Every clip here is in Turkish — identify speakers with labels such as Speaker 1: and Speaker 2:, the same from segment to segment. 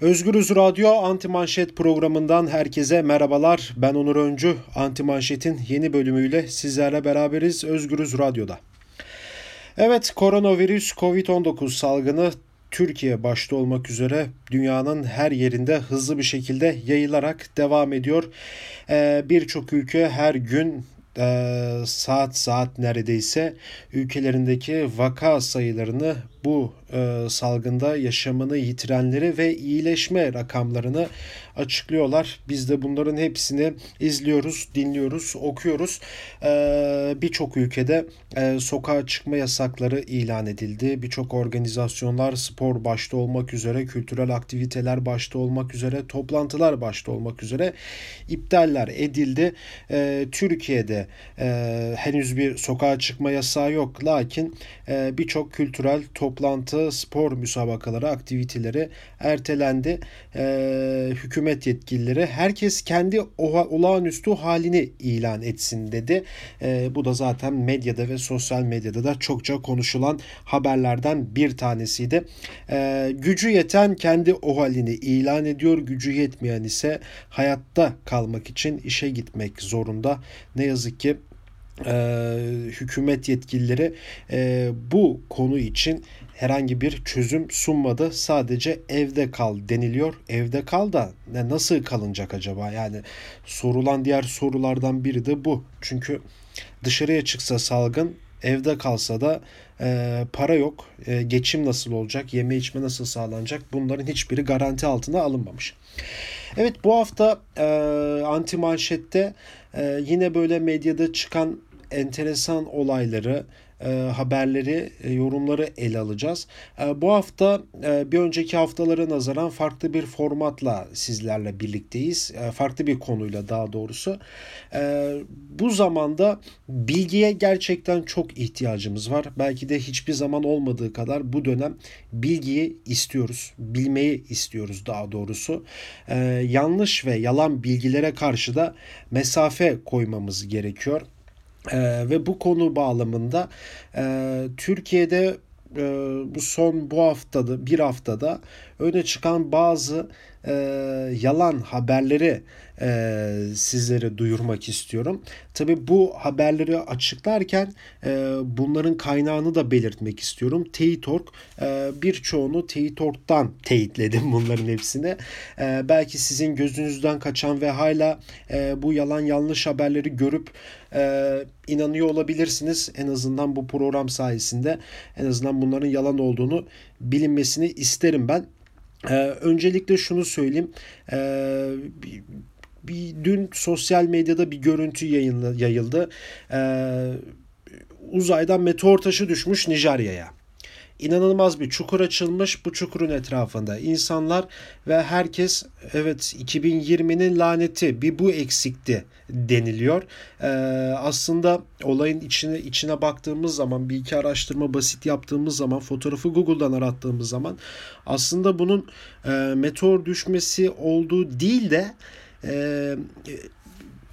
Speaker 1: Özgürüz Radyo Anti Manşet programından herkese merhabalar. Ben Onur Öncü. Anti Manşet'in yeni bölümüyle sizlerle beraberiz Özgürüz Radyo'da. Evet, koronavirüs COVID-19 salgını Türkiye başta olmak üzere dünyanın her yerinde hızlı bir şekilde yayılarak devam ediyor. Ee, Birçok ülke her gün e, saat saat neredeyse ülkelerindeki vaka sayılarını bu e, salgında yaşamını yitirenleri ve iyileşme rakamlarını açıklıyorlar. Biz de bunların hepsini izliyoruz, dinliyoruz, okuyoruz. E, Birçok ülkede e, sokağa çıkma yasakları ilan edildi. Birçok organizasyonlar spor başta olmak üzere, kültürel aktiviteler başta olmak üzere, toplantılar başta olmak üzere iptaller edildi. E, Türkiye'de e, henüz bir sokağa çıkma yasağı yok. Lakin e, birçok kültürel toplantı, spor müsabakaları, aktiviteleri ertelendi. E, hükümet yetkilileri herkes kendi olağanüstü halini ilan etsin dedi. E, bu da zaten medyada ve sosyal medyada da çokça konuşulan haberlerden bir tanesiydi. E, gücü yeten kendi o halini ilan ediyor. Gücü yetmeyen ise hayatta kalmak için işe gitmek zorunda. Ne yazık ki e, hükümet yetkilileri e, bu konu için herhangi bir çözüm sunmadı. Sadece evde kal deniliyor. Evde kal da ne nasıl kalınacak acaba? Yani sorulan diğer sorulardan biri de bu. Çünkü dışarıya çıksa salgın evde kalsa da e, para yok. E, geçim nasıl olacak? Yeme içme nasıl sağlanacak? Bunların hiçbiri garanti altına alınmamış. Evet bu hafta e, anti manşette e, yine böyle medyada çıkan enteresan olayları, e, haberleri, e, yorumları ele alacağız. E, bu hafta e, bir önceki haftalara nazaran farklı bir formatla sizlerle birlikteyiz. E, farklı bir konuyla daha doğrusu. E, bu zamanda bilgiye gerçekten çok ihtiyacımız var. Belki de hiçbir zaman olmadığı kadar bu dönem bilgiyi istiyoruz. Bilmeyi istiyoruz daha doğrusu. E, yanlış ve yalan bilgilere karşı da mesafe koymamız gerekiyor. E, ve bu konu bağlamında e, Türkiye'de e, bu son bu haftada bir haftada öne çıkan bazı e, yalan haberleri e, sizlere duyurmak istiyorum. Tabi bu haberleri açıklarken e, bunların kaynağını da belirtmek istiyorum. Teyit.org e, birçoğunu Teyit.org'dan teyitledim bunların hepsini. E, belki sizin gözünüzden kaçan ve hala e, bu yalan yanlış haberleri görüp e, inanıyor olabilirsiniz. En azından bu program sayesinde en azından bunların yalan olduğunu bilinmesini isterim ben. Ee, öncelikle şunu söyleyeyim. Ee, bir, dün sosyal medyada bir görüntü yayınla, yayıldı. Ee, uzaydan meteor taşı düşmüş Nijerya'ya inanılmaz bir çukur açılmış. Bu çukurun etrafında insanlar ve herkes evet 2020'nin laneti bir bu eksikti deniliyor. Ee, aslında olayın içine içine baktığımız zaman bir iki araştırma basit yaptığımız zaman fotoğrafı Google'dan arattığımız zaman aslında bunun e, meteor düşmesi olduğu değil de e,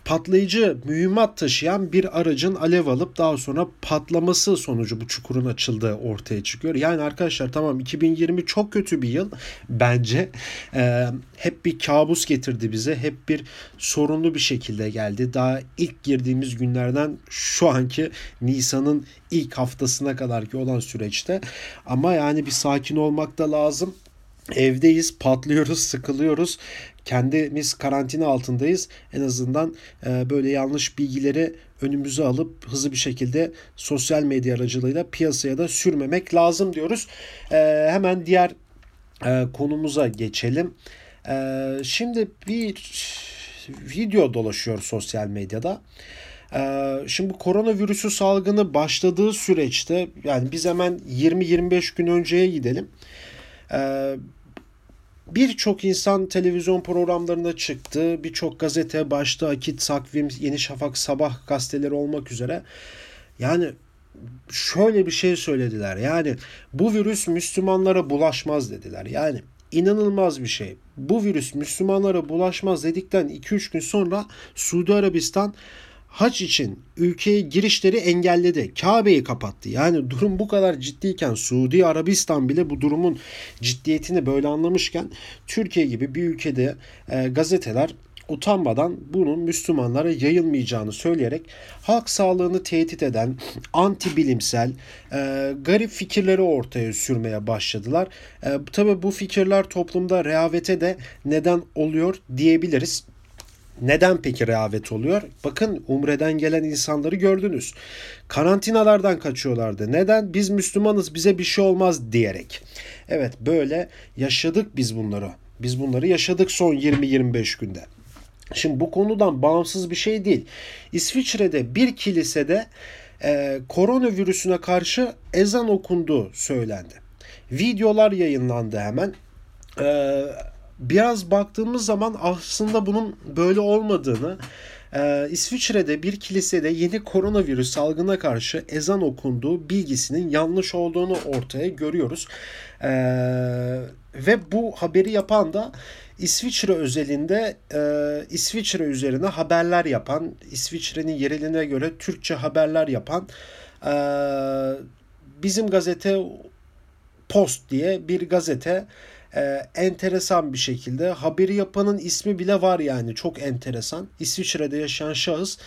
Speaker 1: patlayıcı mühimmat taşıyan bir aracın alev alıp daha sonra patlaması sonucu bu çukurun açıldığı ortaya çıkıyor. Yani arkadaşlar tamam 2020 çok kötü bir yıl bence. Ee, hep bir kabus getirdi bize. Hep bir sorunlu bir şekilde geldi. Daha ilk girdiğimiz günlerden şu anki Nisan'ın ilk haftasına kadar ki olan süreçte. Ama yani bir sakin olmak da lazım. Evdeyiz, patlıyoruz, sıkılıyoruz kendimiz karantina altındayız. En azından e, böyle yanlış bilgileri önümüze alıp hızlı bir şekilde sosyal medya aracılığıyla piyasaya da sürmemek lazım diyoruz. E, hemen diğer e, konumuza geçelim. E, şimdi bir video dolaşıyor sosyal medyada. E, şimdi bu koronavirüsü salgını başladığı süreçte yani biz hemen 20-25 gün önceye gidelim. Birçok insan televizyon programlarına çıktı. Birçok gazete başta Akit, Takvim, Yeni Şafak, Sabah gazeteleri olmak üzere. Yani şöyle bir şey söylediler. Yani bu virüs Müslümanlara bulaşmaz dediler. Yani inanılmaz bir şey. Bu virüs Müslümanlara bulaşmaz dedikten 2-3 gün sonra Suudi Arabistan haç için ülkeye girişleri engelledi. Kabe'yi kapattı. Yani durum bu kadar ciddiyken Suudi Arabistan bile bu durumun ciddiyetini böyle anlamışken Türkiye gibi bir ülkede e, gazeteler utanmadan bunun Müslümanlara yayılmayacağını söyleyerek halk sağlığını tehdit eden anti bilimsel e, garip fikirleri ortaya sürmeye başladılar. E, tabii bu fikirler toplumda rehavete de neden oluyor diyebiliriz. Neden peki rehavet oluyor? Bakın Umre'den gelen insanları gördünüz. Karantinalardan kaçıyorlardı. Neden? Biz Müslümanız bize bir şey olmaz diyerek. Evet böyle yaşadık biz bunları. Biz bunları yaşadık son 20-25 günde. Şimdi bu konudan bağımsız bir şey değil. İsviçre'de bir kilisede e, koronavirüsüne karşı ezan okunduğu söylendi. Videolar yayınlandı hemen. E, biraz baktığımız zaman aslında bunun böyle olmadığını ee, İsviçre'de bir kilisede yeni koronavirüs salgına karşı ezan okunduğu bilgisinin yanlış olduğunu ortaya görüyoruz. Ee, ve bu haberi yapan da İsviçre özelinde e, İsviçre üzerine haberler yapan, İsviçre'nin yereline göre Türkçe haberler yapan e, bizim gazete Post diye bir gazete e, enteresan bir şekilde haberi yapanın ismi bile var yani çok enteresan. İsviçre'de yaşayan şahıs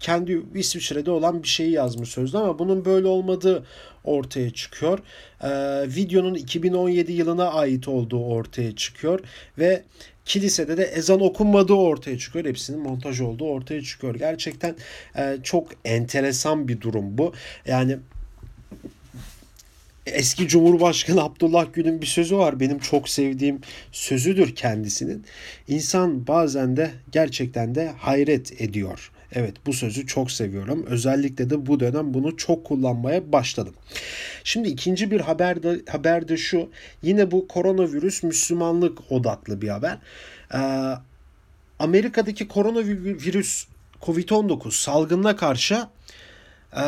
Speaker 1: kendi İsviçre'de olan bir şeyi yazmış sözde ama bunun böyle olmadığı ortaya çıkıyor. Ee, videonun 2017 yılına ait olduğu ortaya çıkıyor ve kilisede de ezan okunmadığı ortaya çıkıyor. Hepsinin montaj olduğu ortaya çıkıyor. Gerçekten e, çok enteresan bir durum bu. Yani eski Cumhurbaşkanı Abdullah Gül'ün bir sözü var. Benim çok sevdiğim sözüdür kendisinin. İnsan bazen de gerçekten de hayret ediyor. Evet bu sözü çok seviyorum. Özellikle de bu dönem bunu çok kullanmaya başladım. Şimdi ikinci bir haber de, haber de şu. Yine bu koronavirüs Müslümanlık odaklı bir haber. Ee, Amerika'daki koronavirüs Covid-19 salgınına karşı e,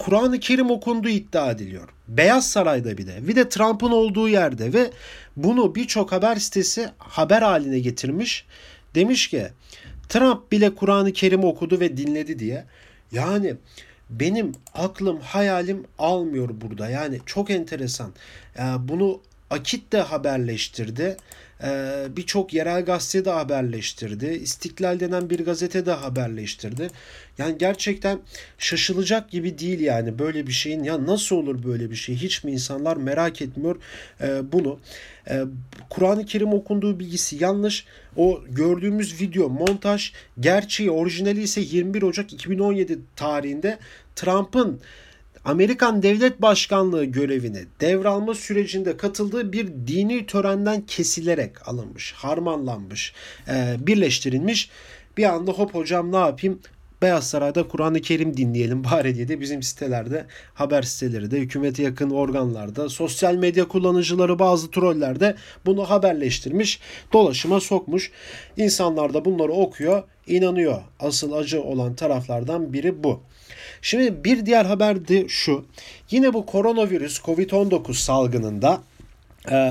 Speaker 1: Kur'an-ı Kerim okunduğu iddia ediliyor. Beyaz Saray'da bir de. Bir de Trump'ın olduğu yerde ve bunu birçok haber sitesi haber haline getirmiş. Demiş ki Trump bile Kur'an-ı Kerim okudu ve dinledi diye. Yani benim aklım hayalim almıyor burada. Yani çok enteresan. Bunu Akit de haberleştirdi. Ee, Birçok yerel gazete de haberleştirdi. İstiklal denen bir gazete de haberleştirdi. Yani gerçekten şaşılacak gibi değil yani böyle bir şeyin. Ya nasıl olur böyle bir şey? Hiç mi insanlar merak etmiyor e, bunu? E, Kur'an-ı Kerim okunduğu bilgisi yanlış. O gördüğümüz video montaj gerçeği orijinali ise 21 Ocak 2017 tarihinde Trump'ın Amerikan Devlet Başkanlığı görevini devralma sürecinde katıldığı bir dini törenden kesilerek alınmış, harmanlanmış, e, birleştirilmiş. Bir anda hop hocam ne yapayım Beyaz Saray'da Kur'an-ı Kerim dinleyelim bari diye de bizim sitelerde, haber siteleri de, hükümete yakın organlarda, sosyal medya kullanıcıları bazı troller de bunu haberleştirmiş, dolaşıma sokmuş. İnsanlar da bunları okuyor, inanıyor. Asıl acı olan taraflardan biri bu. Şimdi bir diğer haber de şu. Yine bu koronavirüs COVID-19 salgınında e,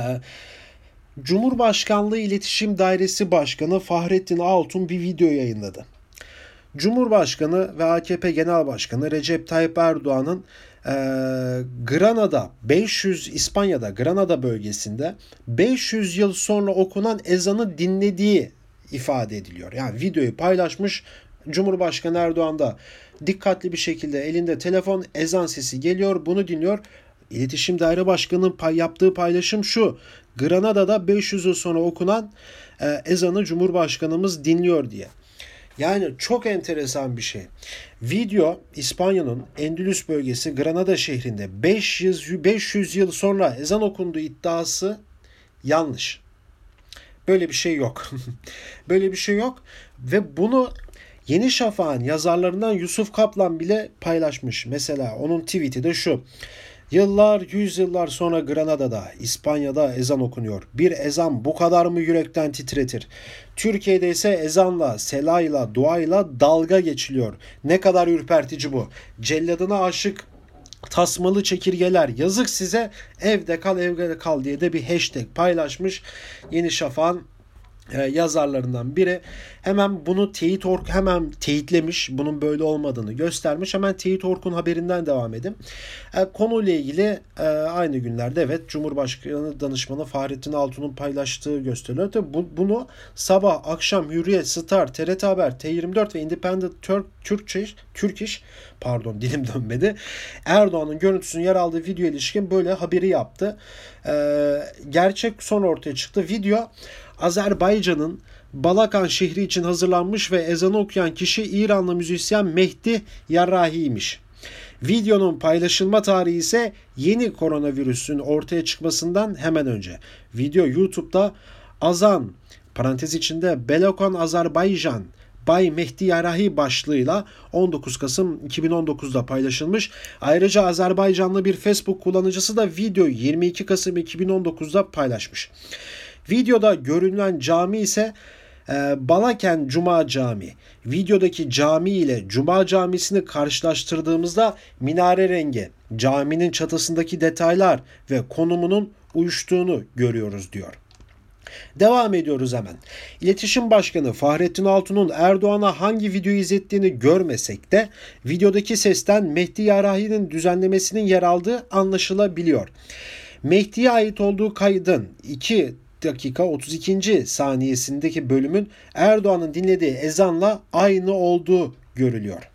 Speaker 1: Cumhurbaşkanlığı İletişim Dairesi Başkanı Fahrettin Altun bir video yayınladı. Cumhurbaşkanı ve AKP Genel Başkanı Recep Tayyip Erdoğan'ın e, Granada 500 İspanya'da Granada bölgesinde 500 yıl sonra okunan ezanı dinlediği ifade ediliyor. Yani videoyu paylaşmış Cumhurbaşkanı Erdoğan da dikkatli bir şekilde elinde telefon ezan sesi geliyor bunu dinliyor. İletişim Daire Başkanı'nın pay, yaptığı paylaşım şu. Granada'da 500 yıl sonra okunan e, ezanı Cumhurbaşkanımız dinliyor diye. Yani çok enteresan bir şey. Video İspanya'nın Endülüs bölgesi Granada şehrinde 500, 500 yıl sonra ezan okunduğu iddiası yanlış. Böyle bir şey yok. Böyle bir şey yok ve bunu Yeni Şafak'ın yazarlarından Yusuf Kaplan bile paylaşmış. Mesela onun tweet'i de şu. Yıllar, yüzyıllar sonra Granada'da, İspanya'da ezan okunuyor. Bir ezan bu kadar mı yürekten titretir? Türkiye'de ise ezanla, selayla, duayla dalga geçiliyor. Ne kadar ürpertici bu. Celladına aşık tasmalı çekirgeler yazık size evde kal evde kal diye de bir hashtag paylaşmış Yeni Şafak'ın yazarlarından biri hemen bunu teyit ork hemen teyitlemiş. Bunun böyle olmadığını göstermiş. Hemen teyit orkun haberinden devam edin. E, konuyla ilgili e, aynı günlerde evet Cumhurbaşkanı danışmanı Fahrettin Altun'un paylaştığı gösteriliyor. Tabii bu, bunu sabah, akşam Hürriyet, Star, TRT Haber, T24 ve Independent Turk, Türkçe, Türk İş pardon dilim dönmedi. Erdoğan'ın görüntüsünün yer aldığı video ilişkin böyle haberi yaptı. E, gerçek son ortaya çıktı. Video Azerbaycan'ın Balakan şehri için hazırlanmış ve ezanı okuyan kişi İranlı müzisyen Mehdi Yarrahi'ymiş. Videonun paylaşılma tarihi ise yeni koronavirüsün ortaya çıkmasından hemen önce. Video YouTube'da Azan parantez içinde Belokan Azerbaycan Bay Mehdi Yarahi başlığıyla 19 Kasım 2019'da paylaşılmış. Ayrıca Azerbaycanlı bir Facebook kullanıcısı da videoyu 22 Kasım 2019'da paylaşmış. Videoda görünen cami ise e, Balaken Cuma Camii. Videodaki cami ile Cuma Camisi'ni karşılaştırdığımızda minare rengi, caminin çatısındaki detaylar ve konumunun uyuştuğunu görüyoruz diyor. Devam ediyoruz hemen. İletişim Başkanı Fahrettin Altun'un Erdoğan'a hangi videoyu izlettiğini görmesek de videodaki sesten Mehdi Yarahi'nin düzenlemesinin yer aldığı anlaşılabiliyor. Mehdi'ye ait olduğu kaydın 2 dakika 32. saniyesindeki bölümün Erdoğan'ın dinlediği ezanla aynı olduğu görülüyor.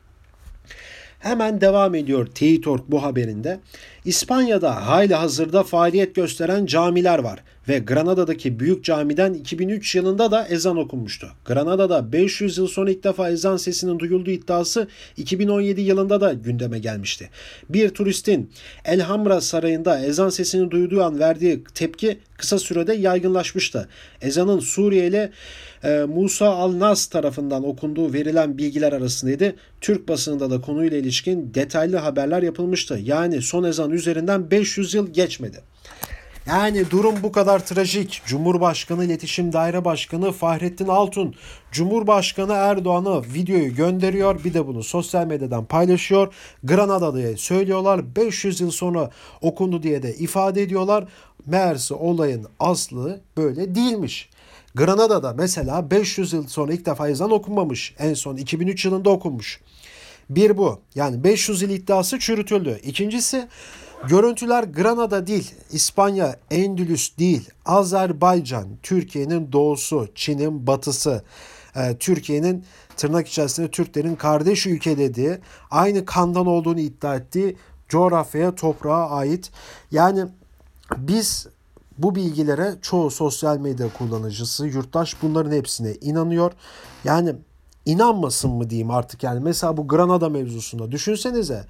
Speaker 1: Hemen devam ediyor Teyit.org bu haberinde. İspanya'da hali hazırda faaliyet gösteren camiler var ve Granada'daki büyük camiden 2003 yılında da ezan okunmuştu. Granada'da 500 yıl sonra ilk defa ezan sesinin duyulduğu iddiası 2017 yılında da gündeme gelmişti. Bir turistin Elhamra Sarayı'nda ezan sesini duyduğu an verdiği tepki kısa sürede yaygınlaşmıştı. Ezanın Suriye ile Musa Al-Nas tarafından okunduğu verilen bilgiler arasındaydı. Türk basınında da konuyla ilişkin detaylı haberler yapılmıştı. Yani son ezan üzerinden 500 yıl geçmedi. Yani durum bu kadar trajik. Cumhurbaşkanı İletişim Daire Başkanı Fahrettin Altun, Cumhurbaşkanı Erdoğan'a videoyu gönderiyor. Bir de bunu sosyal medyadan paylaşıyor. Granada diye söylüyorlar. 500 yıl sonra okundu diye de ifade ediyorlar. Meğerse olayın aslı böyle değilmiş. Granada'da mesela 500 yıl sonra ilk defa ezan okunmamış. En son 2003 yılında okunmuş. Bir bu. Yani 500 yıl iddiası çürütüldü. İkincisi görüntüler Granada değil, İspanya, Endülüs değil, Azerbaycan, Türkiye'nin doğusu, Çin'in batısı, e, Türkiye'nin tırnak içerisinde Türklerin kardeş ülke dediği, aynı kandan olduğunu iddia ettiği coğrafyaya, toprağa ait. Yani biz bu bilgilere çoğu sosyal medya kullanıcısı, yurttaş bunların hepsine inanıyor. Yani inanmasın mı diyeyim artık yani. Mesela bu Granada mevzusunda düşünsenize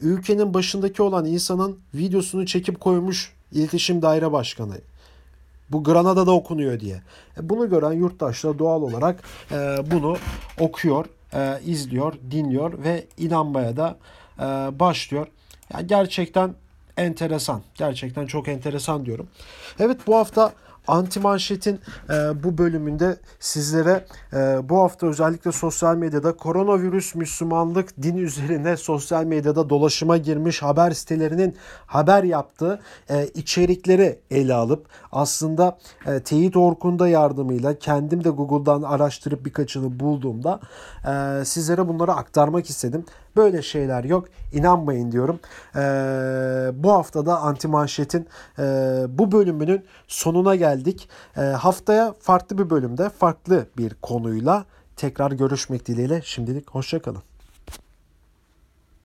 Speaker 1: ülkenin başındaki olan insanın videosunu çekip koymuş iletişim daire başkanı. Bu Granada'da okunuyor diye. E, bunu gören yurttaş da doğal olarak e, bunu okuyor, e, izliyor, dinliyor ve inanmaya da başlıyor. Yani gerçekten enteresan. Gerçekten çok enteresan diyorum. Evet bu hafta Anti Manşet'in e, bu bölümünde sizlere e, bu hafta özellikle sosyal medyada koronavirüs Müslümanlık din üzerine sosyal medyada dolaşıma girmiş haber sitelerinin haber yaptığı e, içerikleri ele alıp aslında e, Teyit Orkun'da yardımıyla kendim de Google'dan araştırıp birkaçını bulduğumda e, sizlere bunları aktarmak istedim. Böyle şeyler yok. İnanmayın diyorum. E, bu haftada Anti Manşet'in e, bu bölümünün sonuna geldik. E, haftaya farklı bir bölümde farklı bir konuyla tekrar görüşmek dileğiyle. Şimdilik hoşçakalın.